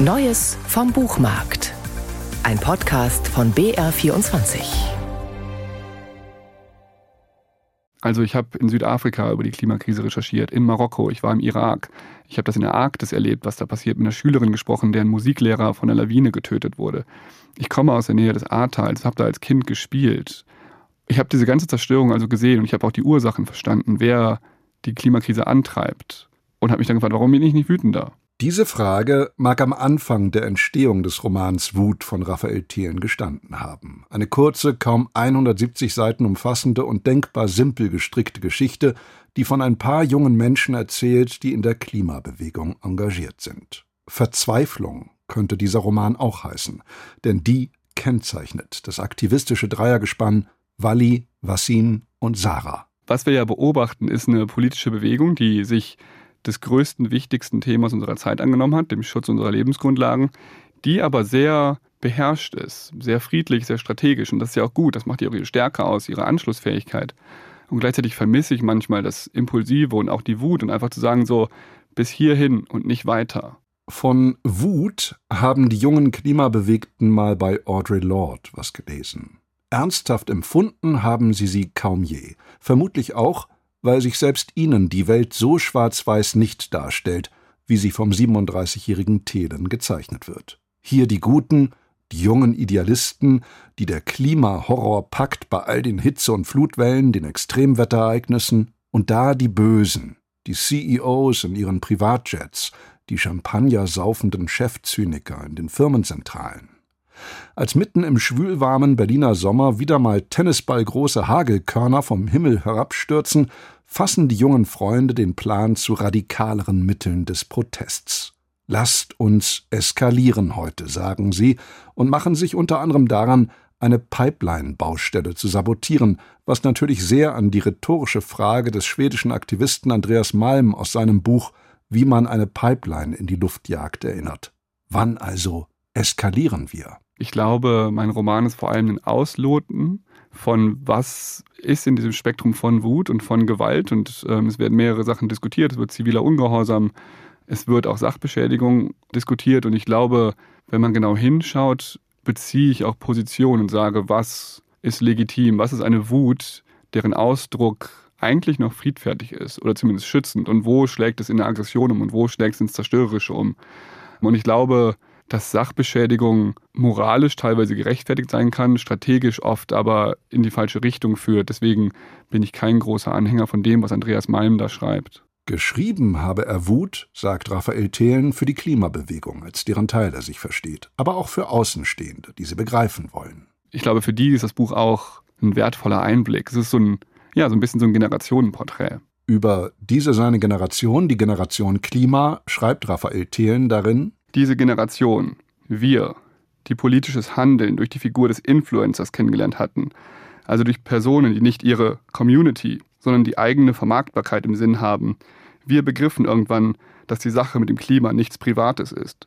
Neues vom Buchmarkt. Ein Podcast von BR24. Also ich habe in Südafrika über die Klimakrise recherchiert, in Marokko, ich war im Irak. Ich habe das in der Arktis erlebt, was da passiert, mit einer Schülerin gesprochen, deren Musiklehrer von einer Lawine getötet wurde. Ich komme aus der Nähe des Ahrtals, habe da als Kind gespielt. Ich habe diese ganze Zerstörung also gesehen und ich habe auch die Ursachen verstanden, wer die Klimakrise antreibt. Und habe mich dann gefragt, warum bin ich nicht wütender? Diese Frage mag am Anfang der Entstehung des Romans Wut von Raphael Thelen gestanden haben. Eine kurze, kaum 170 Seiten umfassende und denkbar simpel gestrickte Geschichte, die von ein paar jungen Menschen erzählt, die in der Klimabewegung engagiert sind. Verzweiflung könnte dieser Roman auch heißen, denn die kennzeichnet das aktivistische Dreiergespann Wally, Wassim und Sarah. Was wir ja beobachten, ist eine politische Bewegung, die sich des größten, wichtigsten Themas unserer Zeit angenommen hat, dem Schutz unserer Lebensgrundlagen, die aber sehr beherrscht ist, sehr friedlich, sehr strategisch. Und das ist ja auch gut, das macht ihre Stärke aus, ihre Anschlussfähigkeit. Und gleichzeitig vermisse ich manchmal das Impulsive und auch die Wut und einfach zu sagen, so bis hierhin und nicht weiter. Von Wut haben die jungen Klimabewegten mal bei Audre Lorde was gelesen. Ernsthaft empfunden haben sie sie kaum je. Vermutlich auch, weil sich selbst ihnen die Welt so schwarz-weiß nicht darstellt, wie sie vom 37-jährigen Thelen gezeichnet wird. Hier die Guten, die jungen Idealisten, die der Klimahorror packt bei all den Hitze- und Flutwellen, den Extremwetterereignissen, und da die Bösen, die CEOs in ihren Privatjets, die Champagner saufenden Chefzyniker in den Firmenzentralen. Als mitten im schwülwarmen Berliner Sommer wieder mal tennisballgroße Hagelkörner vom Himmel herabstürzen, fassen die jungen Freunde den Plan zu radikaleren Mitteln des Protests. Lasst uns eskalieren heute, sagen sie, und machen sich unter anderem daran, eine Pipeline-Baustelle zu sabotieren, was natürlich sehr an die rhetorische Frage des schwedischen Aktivisten Andreas Malm aus seinem Buch Wie man eine Pipeline in die Luft jagt erinnert. Wann also eskalieren wir? Ich glaube, mein Roman ist vor allem ein Ausloten von was ist in diesem Spektrum von Wut und von Gewalt. Und ähm, es werden mehrere Sachen diskutiert. Es wird ziviler Ungehorsam, es wird auch Sachbeschädigung diskutiert. Und ich glaube, wenn man genau hinschaut, beziehe ich auch Position und sage, was ist legitim, was ist eine Wut, deren Ausdruck eigentlich noch friedfertig ist oder zumindest schützend und wo schlägt es in der Aggression um und wo schlägt es ins Zerstörerische um. Und ich glaube, dass Sachbeschädigung moralisch teilweise gerechtfertigt sein kann, strategisch oft aber in die falsche Richtung führt. Deswegen bin ich kein großer Anhänger von dem, was Andreas Malm da schreibt. Geschrieben habe er Wut, sagt Raphael Thelen, für die Klimabewegung, als deren Teil er sich versteht, aber auch für Außenstehende, die sie begreifen wollen. Ich glaube, für die ist das Buch auch ein wertvoller Einblick. Es ist so ein, ja, so ein bisschen so ein Generationenporträt. Über diese seine Generation, die Generation Klima, schreibt Raphael Thelen darin, diese Generation, wir, die politisches Handeln durch die Figur des Influencers kennengelernt hatten, also durch Personen, die nicht ihre Community, sondern die eigene Vermarktbarkeit im Sinn haben, wir begriffen irgendwann, dass die Sache mit dem Klima nichts Privates ist.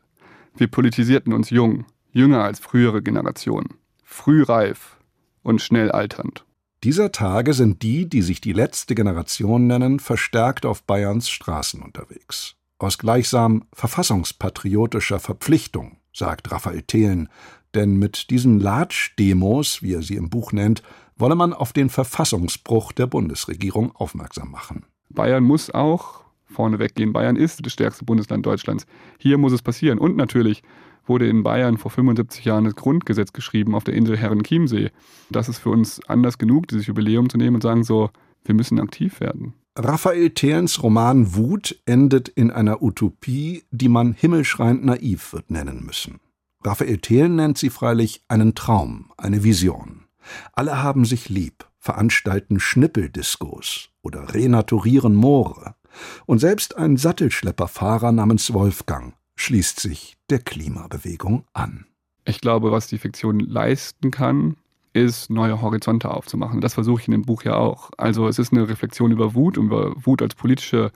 Wir politisierten uns jung, jünger als frühere Generationen, frühreif und schnell alternd. Dieser Tage sind die, die sich die letzte Generation nennen, verstärkt auf Bayerns Straßen unterwegs aus gleichsam verfassungspatriotischer Verpflichtung, sagt Raphael Thelen, denn mit diesen Latsch-Demos, wie er sie im Buch nennt, wolle man auf den Verfassungsbruch der Bundesregierung aufmerksam machen. Bayern muss auch vorneweg gehen. Bayern ist das stärkste Bundesland Deutschlands. Hier muss es passieren. Und natürlich wurde in Bayern vor 75 Jahren das Grundgesetz geschrieben auf der Insel Herrenchiemsee. Das ist für uns anders genug, dieses Jubiläum zu nehmen und sagen so, wir müssen aktiv werden. Raphael Thelens Roman Wut endet in einer Utopie, die man himmelschreiend naiv wird nennen müssen. Raphael Thelen nennt sie freilich einen Traum, eine Vision. Alle haben sich lieb, veranstalten Schnippeldiskos oder renaturieren Moore. Und selbst ein Sattelschlepperfahrer namens Wolfgang schließt sich der Klimabewegung an. Ich glaube, was die Fiktion leisten kann, ist, neue Horizonte aufzumachen. Das versuche ich in dem Buch ja auch. Also es ist eine Reflexion über Wut, über Wut als politische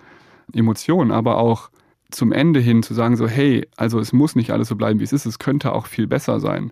Emotion, aber auch zum Ende hin zu sagen, so, hey, also es muss nicht alles so bleiben, wie es ist, es könnte auch viel besser sein.